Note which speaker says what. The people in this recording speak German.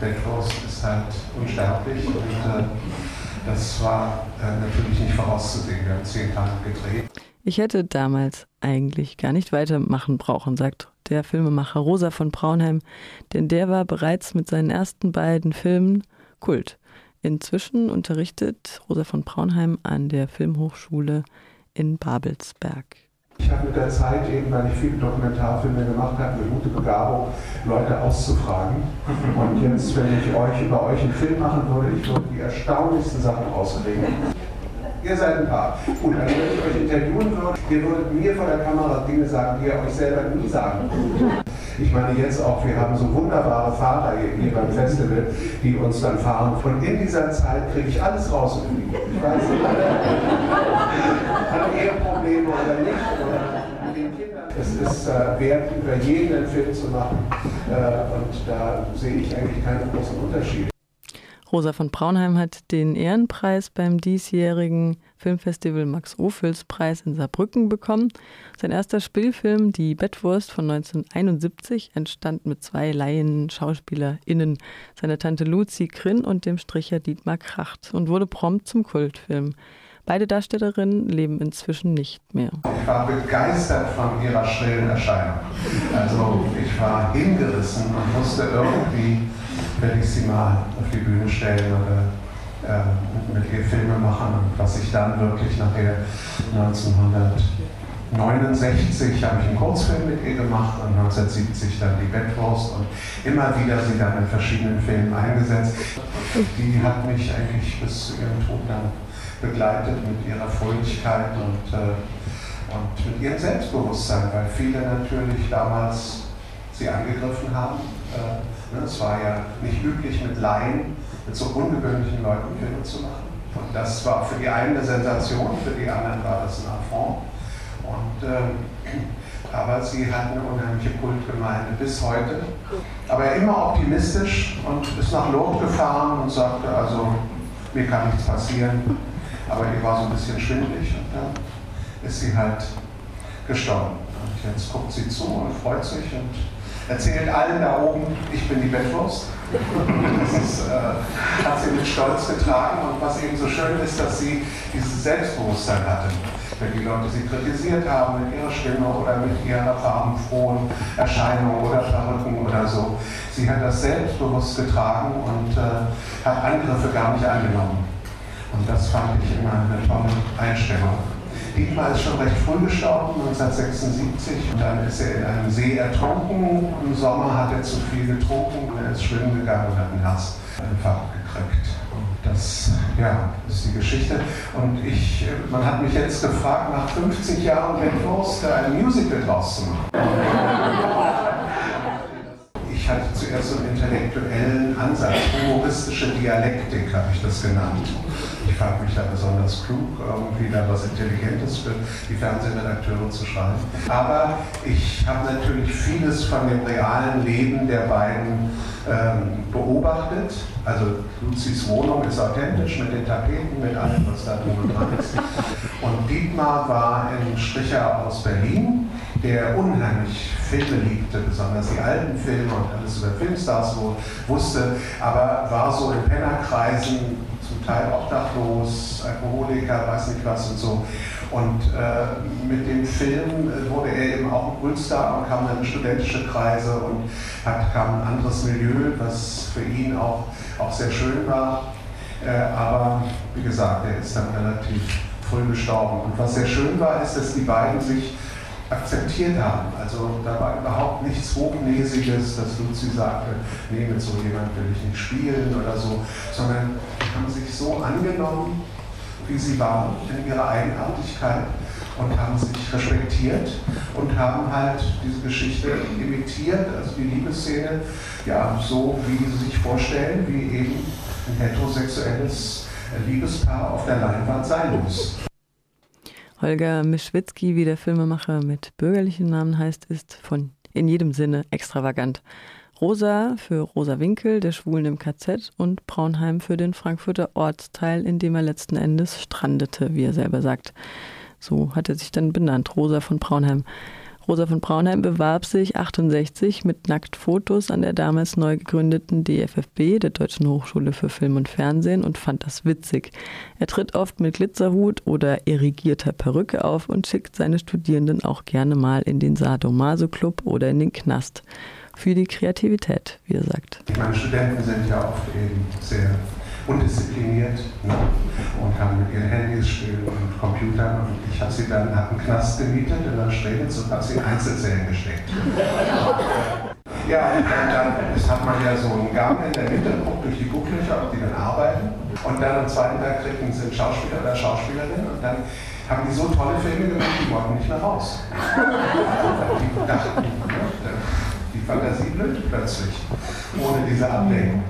Speaker 1: Bedford ist halt unsterblich und äh, das war äh, natürlich nicht vorauszusehen. Wir haben zehn Tage gedreht.
Speaker 2: Ich hätte damals eigentlich gar nicht weitermachen brauchen, sagt der Filmemacher Rosa von Braunheim, denn der war bereits mit seinen ersten beiden Filmen Kult. Inzwischen unterrichtet Rosa von Braunheim an der Filmhochschule in Babelsberg.
Speaker 1: Ich habe mit der Zeit eben, weil ich viele Dokumentarfilme gemacht habe, eine gute Begabung, Leute auszufragen. Und jetzt, wenn ich euch über euch einen Film machen würde, ich würde die erstaunlichsten Sachen rauskriegen. Ihr seid ein Paar. Gut, also wenn ich euch interviewen würde, ihr würdet mir vor der Kamera Dinge sagen, die ihr euch selber nie sagen würdet. Ich meine jetzt auch, wir haben so wunderbare Fahrer hier beim Festival, die uns dann fahren. Und in dieser Zeit kriege ich alles rausgekriegt. Ich weiß nicht, hat Eheprobleme oder nicht. Oder den Kindern. Es ist äh, wert, über jeden einen Film zu machen. Äh, und da sehe ich eigentlich keinen großen Unterschied.
Speaker 2: Rosa von Braunheim hat den Ehrenpreis beim diesjährigen Filmfestival Max Ophüls Preis in Saarbrücken bekommen. Sein erster Spielfilm, Die Bettwurst von 1971, entstand mit zwei Laien SchauspielerInnen, seiner Tante Luzi Krinn und dem Stricher Dietmar Kracht und wurde prompt zum Kultfilm. Beide Darstellerinnen leben inzwischen nicht mehr.
Speaker 1: Ich war begeistert von ihrer schrillen Erscheinung. Also ich war hingerissen und wusste irgendwie, werde ich sie mal auf die Bühne stellen oder äh, mit ihr Filme machen. Und was ich dann wirklich nachher 1969 habe ich einen Kurzfilm mit ihr gemacht und 1970 dann die Bettwurst und immer wieder sie dann in verschiedenen Filmen eingesetzt. Die hat mich eigentlich bis zu ihrem Tod dann begleitet mit ihrer Fröhlichkeit und, äh, und mit ihrem Selbstbewusstsein, weil viele natürlich damals sie angegriffen haben. Äh, es war ja nicht üblich, mit Laien, mit so ungewöhnlichen Leuten Filme zu machen. Und das war für die einen eine Sensation, für die anderen war das ein Affront. Und, ähm, aber sie hat eine unheimliche Kultgemeinde bis heute. Aber immer optimistisch und ist nach Lourdes gefahren und sagte, also mir kann nichts passieren. Aber ihr war so ein bisschen schwindlig und dann ist sie halt gestorben. Und jetzt guckt sie zu und freut sich und erzählt allen da oben, ich bin die Bettwurst. Das ist, äh, hat sie mit Stolz getragen und was eben so schön ist, dass sie dieses Selbstbewusstsein hatte. Wenn die Leute sie kritisiert haben mit ihrer Stimme oder mit ihrer farbenfrohen Erscheinung oder Perücken oder so, sie hat das selbstbewusst getragen und äh, hat Angriffe gar nicht angenommen. Und das fand ich immer eine tolle Einstellung. Dietmar ist schon recht früh gestorben, 1976. Und dann ist er in einem See ertrunken. Im Sommer hat er zu viel getrunken und er ist schwimmen gegangen und hat einen Herzinfarkt gekriegt. Und das ja, ist die Geschichte. Und ich, man hat mich jetzt gefragt, nach 50 Jahren Wendwurst ein Musical draus zu machen. Ich hatte zuerst so einen intellektuellen Ansatz, humoristische Dialektik habe ich das genannt. Ich fand mich da besonders klug, irgendwie da was Intelligentes für die Fernsehredakteure zu schreiben. Aber ich habe natürlich vieles von dem realen Leben der beiden ähm, beobachtet. Also Luzis Wohnung ist authentisch mit den Tapeten, mit allem, was da drum dran ist. Und Dietmar war ein Stricher aus Berlin, der unheimlich Filme liebte, besonders die alten Filme und alles über Filmstars wusste, aber war so in Pennerkreisen zum Teil obdachlos, Alkoholiker, weiß nicht was und so. Und äh, mit dem Film wurde er eben auch ein Kultstar und kam dann in studentische Kreise und hat, kam ein anderes Milieu, was für ihn auch, auch sehr schön war. Äh, aber wie gesagt, er ist dann relativ früh gestorben. Und was sehr schön war, ist, dass die beiden sich akzeptiert haben. Also da war überhaupt nichts Hochnäsiges, dass Luzi sagte, nee, mit so jemand will ich nicht spielen oder so, sondern haben sich so angenommen, wie sie waren, in ihrer Eigenartigkeit und haben sich respektiert und haben halt diese Geschichte imitiert, also die Liebesszene, ja, so wie sie sich vorstellen, wie eben ein heterosexuelles Liebespaar auf der Leinwand sein muss.
Speaker 2: Holger Mischwitzki, wie der Filmemacher mit bürgerlichen Namen heißt, ist von in jedem Sinne extravagant. Rosa für Rosa Winkel, der Schwulen im KZ und Braunheim für den Frankfurter Ortsteil, in dem er letzten Endes strandete, wie er selber sagt. So hat er sich dann benannt, Rosa von Braunheim. Rosa von Braunheim bewarb sich 68 mit Nacktfotos an der damals neu gegründeten DFFB, der Deutschen Hochschule für Film und Fernsehen, und fand das witzig. Er tritt oft mit Glitzerhut oder irrigierter Perücke auf und schickt seine Studierenden auch gerne mal in den Sadomaso Club oder in den Knast. Für die Kreativität, wie er sagt.
Speaker 1: Meine Studenten sind ja oft eben sehr undiszipliniert ne? und haben mit ihren Handys spielen und Computern. Und ich habe sie dann nach einem Knast gemietet in der Strelitz und habe sie in Einzelzellen gesteckt. Ja, und dann, dann das hat man ja so einen Gang in der Mitte, guckt durch die Gucklöcher, ob die dann arbeiten. Und dann am zweiten Tag kriegen sie einen Schauspieler oder Schauspielerin und dann haben die so tolle Filme gemacht, die wollten nicht mehr raus. Die dachten, ne, die Fantasie blüht plötzlich, ohne diese Ablenkung.